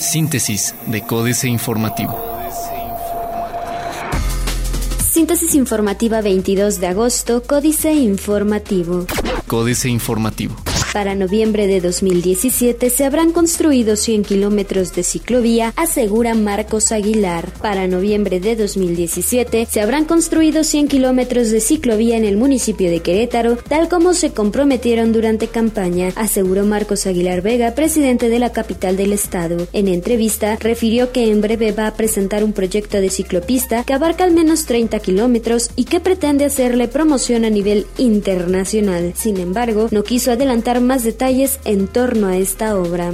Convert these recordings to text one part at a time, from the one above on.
Síntesis de Códice Informativo. Síntesis informativa 22 de agosto, Códice Informativo. Códice Informativo. Para noviembre de 2017 se habrán construido 100 kilómetros de ciclovía, asegura Marcos Aguilar. Para noviembre de 2017 se habrán construido 100 kilómetros de ciclovía en el municipio de Querétaro, tal como se comprometieron durante campaña, aseguró Marcos Aguilar Vega, presidente de la capital del estado. En entrevista, refirió que en breve va a presentar un proyecto de ciclopista que abarca al menos 30 kilómetros y que pretende hacerle promoción a nivel internacional. Sin embargo, no quiso adelantar más detalles en torno a esta obra.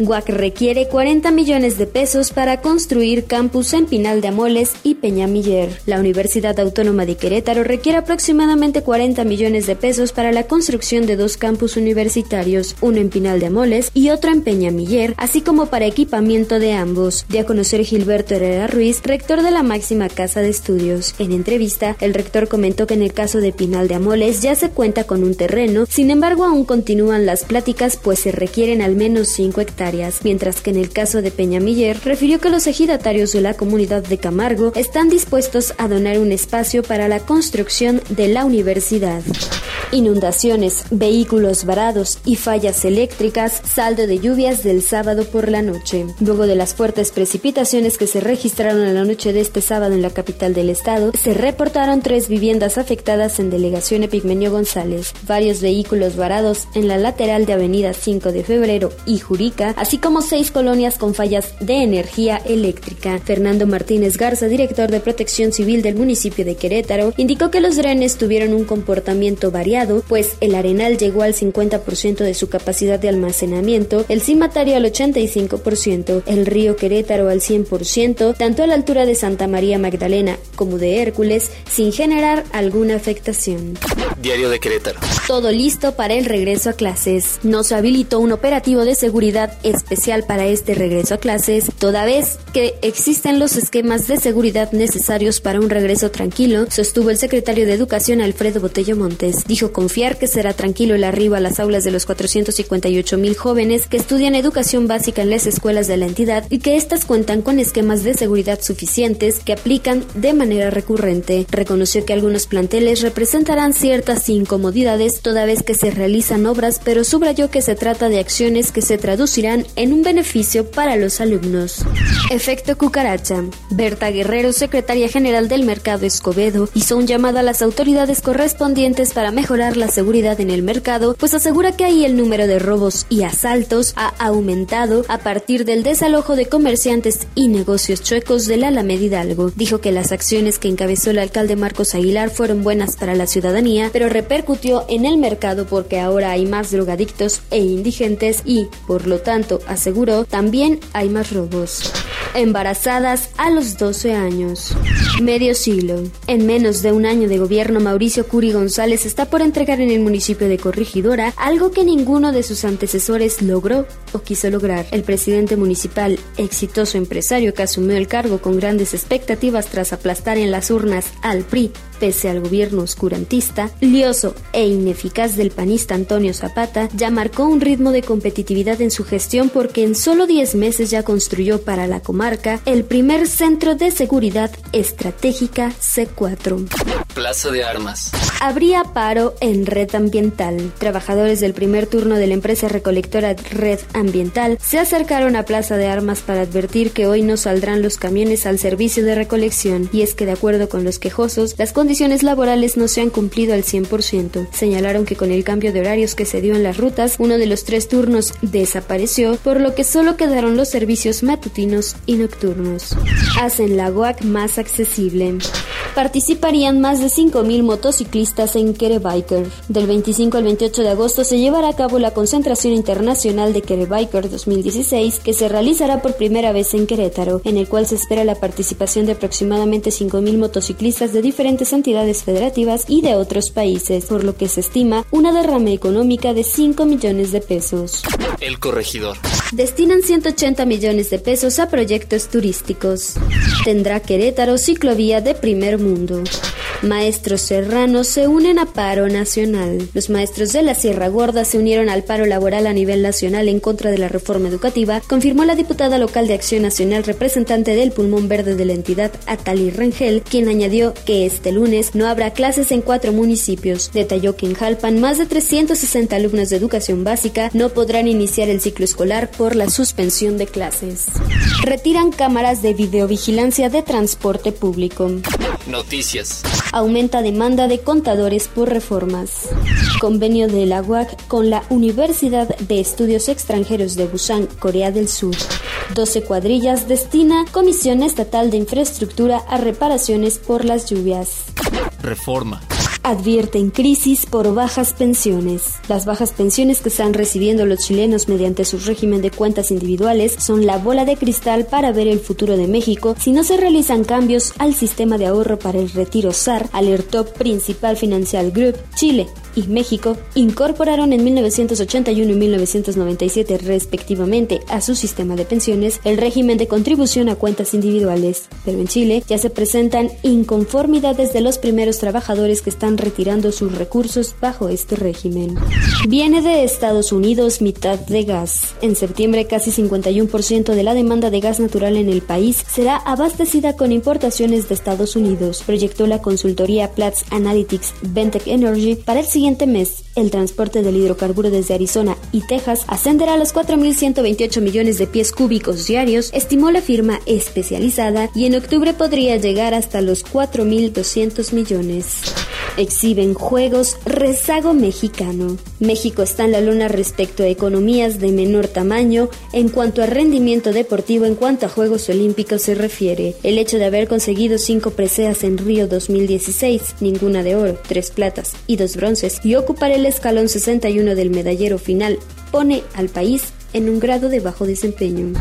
GUAC requiere 40 millones de pesos para construir campus en Pinal de Amoles y Peñamiller. La Universidad Autónoma de Querétaro requiere aproximadamente 40 millones de pesos para la construcción de dos campus universitarios, uno en Pinal de Amoles y otro en Peñamiller, así como para equipamiento de ambos, de a conocer Gilberto Herrera Ruiz, rector de la máxima casa de estudios. En entrevista, el rector comentó que en el caso de Pinal de Amoles ya se cuenta con un terreno, sin embargo aún continúa continúan las pláticas pues se requieren al menos 5 hectáreas, mientras que en el caso de Peñamiller refirió que los ejidatarios de la comunidad de Camargo están dispuestos a donar un espacio para la construcción de la universidad. Inundaciones, vehículos varados y fallas eléctricas, saldo de lluvias del sábado por la noche. Luego de las fuertes precipitaciones que se registraron en la noche de este sábado en la capital del estado, se reportaron tres viviendas afectadas en delegación Epigmenio González, varios vehículos varados en la lateral de Avenida 5 de Febrero y Jurica, así como seis colonias con fallas de energía eléctrica. Fernando Martínez Garza, director de Protección Civil del municipio de Querétaro, indicó que los drenes tuvieron un comportamiento variado, pues el arenal llegó al 50% de su capacidad de almacenamiento, el cimatario al 85%, el río Querétaro al 100%, tanto a la altura de Santa María Magdalena como de Hércules, sin generar alguna afectación. Diario de Querétaro. Todo listo para el regreso a clases. No se habilitó un operativo de seguridad especial para este regreso a clases, toda vez que existen los esquemas de seguridad necesarios para un regreso tranquilo, sostuvo el secretario de Educación Alfredo Botello Montes. Dijo confiar que será tranquilo el arribo a las aulas de los 458 mil jóvenes que estudian educación básica en las escuelas de la entidad y que éstas cuentan con esquemas de seguridad suficientes que aplican de manera recurrente. Reconoció que algunos planteles representarán ciertas incomodidades toda vez que se realizan obras pero subrayó que se trata de acciones que se traducirán en un beneficio para los alumnos. Efecto cucaracha. Berta Guerrero, secretaria general del Mercado Escobedo, hizo un llamado a las autoridades correspondientes para mejorar la seguridad en el mercado, pues asegura que ahí el número de robos y asaltos ha aumentado a partir del desalojo de comerciantes y negocios chuecos de la Alameda Hidalgo. Dijo que las acciones que encabezó el alcalde Marcos Aguilar fueron buenas para la ciudadanía, pero repercutió en el mercado porque ahora hay más drogadictos e indigentes y, por lo tanto, aseguró, también hay más robos. Embarazadas a los 12 años. Medio siglo. En menos de un año de gobierno, Mauricio Curi González está por entregar en el municipio de Corregidora algo que ninguno de sus antecesores logró o quiso lograr. El presidente municipal, exitoso empresario que asumió el cargo con grandes expectativas tras aplastar en las urnas al PRI, pese al gobierno oscurantista, lioso e ineficaz del panista Antonio Zapata, ya marcó un ritmo de competitividad en su gestión porque en solo 10 meses ya construyó para la comarca el primer centro de seguridad estratégica C4. Plaza de Armas. Habría paro en Red Ambiental. Trabajadores del primer turno de la empresa recolectora Red Ambiental se acercaron a Plaza de Armas para advertir que hoy no saldrán los camiones al servicio de recolección y es que de acuerdo con los quejosos, las condiciones laborales no se han cumplido al 100%. Señalaron que con el cambio de horarios que se dio en las rutas, uno de los tres turnos desapareció, por lo que solo quedaron los servicios matutinos y nocturnos. Hacen la UAC más accesible. Participarían más de 5.000 motociclistas en Kerebiker. Del 25 al 28 de agosto se llevará a cabo la concentración internacional de Kerebiker 2016 que se realizará por primera vez en Querétaro, en el cual se espera la participación de aproximadamente 5.000 motociclistas de diferentes entidades federativas y de otros países, por lo que se estima una derrama económica de 5 millones de pesos. El corregidor. Destinan 180 millones de pesos a proyectos turísticos. Tendrá Querétaro ciclovía de primer mundo. Maestros serranos se unen a paro nacional. Los maestros de la Sierra Gorda se unieron al paro laboral a nivel nacional en contra de la reforma educativa, confirmó la diputada local de Acción Nacional representante del pulmón verde de la entidad, Atali Rangel, quien añadió que este lunes no habrá clases en cuatro municipios. Detalló que en Jalpan más de 360 alumnos de educación básica no podrán iniciar el ciclo escolar por la suspensión de clases. Retiran cámaras de videovigilancia de transporte público. Noticias. Aumenta demanda de contadores por reformas. Convenio de la UAC con la Universidad de Estudios Extranjeros de Busan, Corea del Sur. 12 cuadrillas destina Comisión Estatal de Infraestructura a reparaciones por las lluvias. Reforma advierten crisis por bajas pensiones. Las bajas pensiones que están recibiendo los chilenos mediante su régimen de cuentas individuales son la bola de cristal para ver el futuro de México si no se realizan cambios al sistema de ahorro para el retiro SAR, alertó Principal Financial Group Chile y México incorporaron en 1981 y 1997 respectivamente a su sistema de pensiones el régimen de contribución a cuentas individuales. Pero en Chile ya se presentan inconformidades de los primeros trabajadores que están retirando sus recursos bajo este régimen. Viene de Estados Unidos mitad de gas. En septiembre casi 51% de la demanda de gas natural en el país será abastecida con importaciones de Estados Unidos, proyectó la consultoría Platts Analytics Ventec Energy para el siguiente mes, el transporte del hidrocarburo desde Arizona y Texas ascenderá a los 4.128 millones de pies cúbicos diarios, estimó la firma especializada, y en octubre podría llegar hasta los 4.200 millones. Exhiben juegos rezago mexicano. México está en la luna respecto a economías de menor tamaño en cuanto a rendimiento deportivo en cuanto a Juegos Olímpicos se refiere. El hecho de haber conseguido cinco preseas en Río 2016, ninguna de oro, tres platas y dos bronces, y ocupar el escalón 61 del medallero final, pone al país en un grado de bajo desempeño.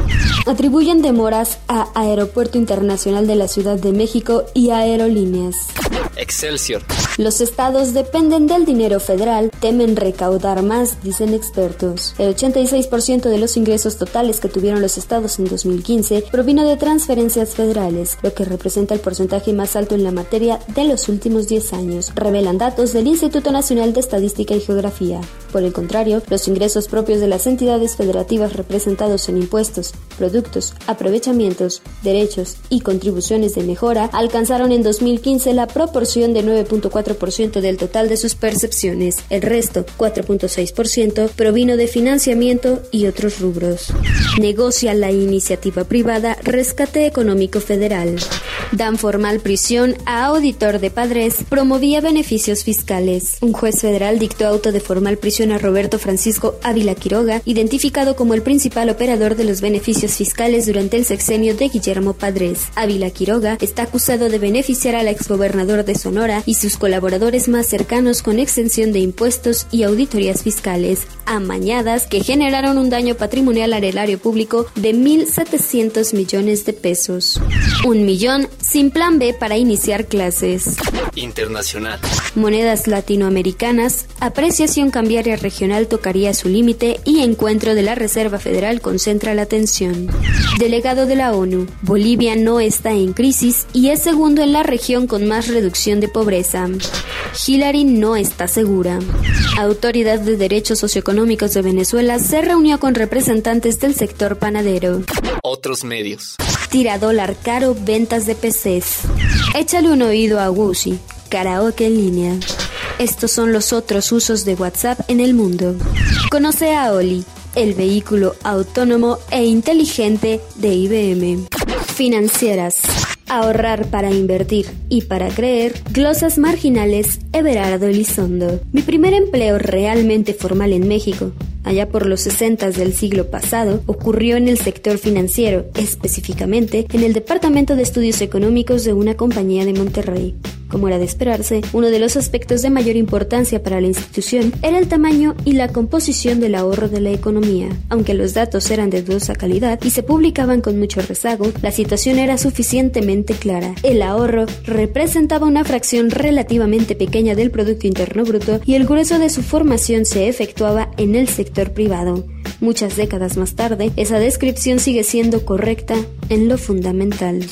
Atribuyen demoras a Aeropuerto Internacional de la Ciudad de México y aerolíneas. Excelsior. Los estados dependen del dinero federal, temen recaudar más, dicen expertos. El 86% de los ingresos totales que tuvieron los estados en 2015 provino de transferencias federales, lo que representa el porcentaje más alto en la materia de los últimos 10 años, revelan datos del Instituto Nacional de Estadística y Geografía. Por el contrario, los ingresos propios de las entidades federativas representados en impuestos, productos, aprovechamientos, derechos y contribuciones de mejora alcanzaron en 2015 la proporción de 9.4% del total de sus percepciones. El resto, 4.6%, provino de financiamiento y otros rubros. Negocia la iniciativa privada Rescate Económico Federal. Dan formal prisión a auditor de padres, promovía beneficios fiscales. Un juez federal dictó auto de formal prisión a Roberto Francisco Ávila Quiroga, identificado como el principal operador de los beneficios fiscales durante el sexenio de Guillermo Padres. Ávila Quiroga está acusado de beneficiar al exgobernador de Sonora y sus colaboradores más cercanos con exención de impuestos y auditorías fiscales, amañadas que generaron un daño patrimonial al erario público de 1.700 millones de pesos. Un millón sin plan B para iniciar clases. Internacional. Monedas latinoamericanas, apreciación cambiaria regional tocaría su límite y encuentro de la Reserva Federal concentra la atención. Delegado de la ONU, Bolivia no está en crisis y es segundo en la región con más reducción de pobreza. Hillary no está segura. Autoridad de Derechos Socioeconómicos de Venezuela se reunió con representantes del sector panadero. Otros medios. Tira dólar caro, ventas de PCs. Échale un oído a Wushi, karaoke en línea. Estos son los otros usos de WhatsApp en el mundo. Conoce a Oli, el vehículo autónomo e inteligente de IBM. Financieras. Ahorrar para invertir y para creer. Glosas marginales. Everardo Elizondo. Mi primer empleo realmente formal en México allá por los 60 del siglo pasado, ocurrió en el sector financiero, específicamente en el Departamento de Estudios Económicos de una compañía de Monterrey. Como era de esperarse, uno de los aspectos de mayor importancia para la institución era el tamaño y la composición del ahorro de la economía. Aunque los datos eran de dudosa calidad y se publicaban con mucho rezago, la situación era suficientemente clara. El ahorro representaba una fracción relativamente pequeña del Producto Interno Bruto y el grueso de su formación se efectuaba en el sector privado. Muchas décadas más tarde, esa descripción sigue siendo correcta en lo fundamental.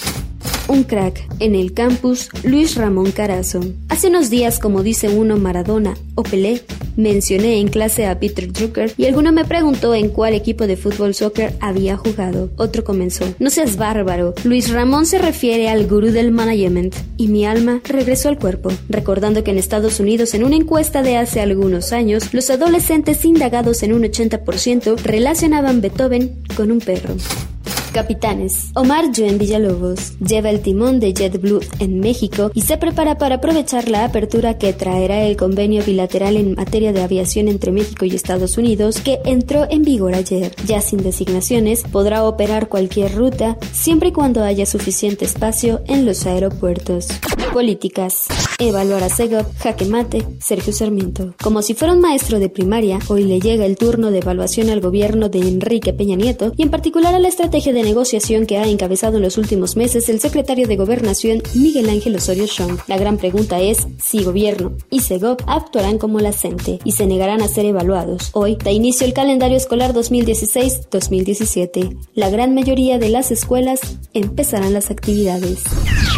Un crack en el campus Luis Ramón Carazo. Hace unos días, como dice uno Maradona o Pelé, mencioné en clase a Peter Drucker y alguno me preguntó en cuál equipo de fútbol soccer había jugado. Otro comenzó. No seas bárbaro. Luis Ramón se refiere al gurú del management. Y mi alma regresó al cuerpo, recordando que en Estados Unidos en una encuesta de hace algunos años, los adolescentes indagados en un 80% relacionaban Beethoven con un perro. Capitanes. Omar Joen Villalobos lleva el timón de JetBlue en México y se prepara para aprovechar la apertura que traerá el convenio bilateral en materia de aviación entre México y Estados Unidos que entró en vigor ayer. Ya sin designaciones, podrá operar cualquier ruta siempre y cuando haya suficiente espacio en los aeropuertos. Políticas. Evaluar a Segov, Jaque Mate, Sergio Sarmiento. Como si fuera un maestro de primaria, hoy le llega el turno de evaluación al gobierno de Enrique Peña Nieto y en particular a la estrategia de negociación que ha encabezado en los últimos meses el secretario de Gobernación Miguel Ángel Osorio Chong. La gran pregunta es si gobierno y Segov actuarán como la CENTE y se negarán a ser evaluados. Hoy da inicio el calendario escolar 2016-2017. La gran mayoría de las escuelas empezarán las actividades.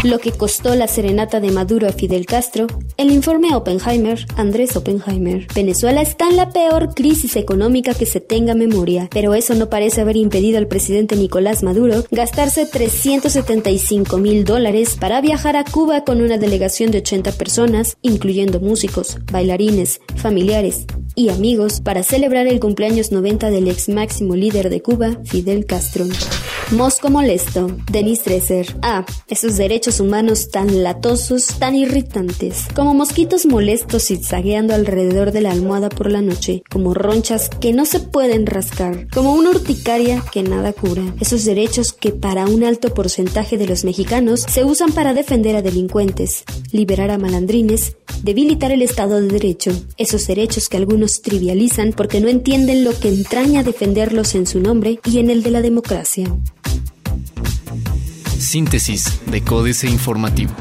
Lo que costó la serenata de Maduro a Fidel Castro, el informe Oppenheimer, Andrés Oppenheimer. Venezuela está en la peor crisis económica que se tenga memoria, pero eso no parece haber impedido al presidente Nicolás Maduro gastarse 375 mil dólares para viajar a Cuba con una delegación de 80 personas, incluyendo músicos, bailarines, familiares y amigos, para celebrar el cumpleaños 90 del ex máximo líder de Cuba, Fidel Castro. Mosco molesto. Denis Dresser. Ah, esos derechos humanos tan latosos, tan irritantes. Como mosquitos molestos zigzagueando alrededor de la almohada por la noche. Como ronchas que no se pueden rascar. Como una urticaria que nada cura. Esos derechos que para un alto porcentaje de los mexicanos se usan para defender a delincuentes, liberar a malandrines, debilitar el Estado de Derecho. Esos derechos que trivializan porque no entienden lo que entraña defenderlos en su nombre y en el de la democracia. Síntesis de Códice Informativo.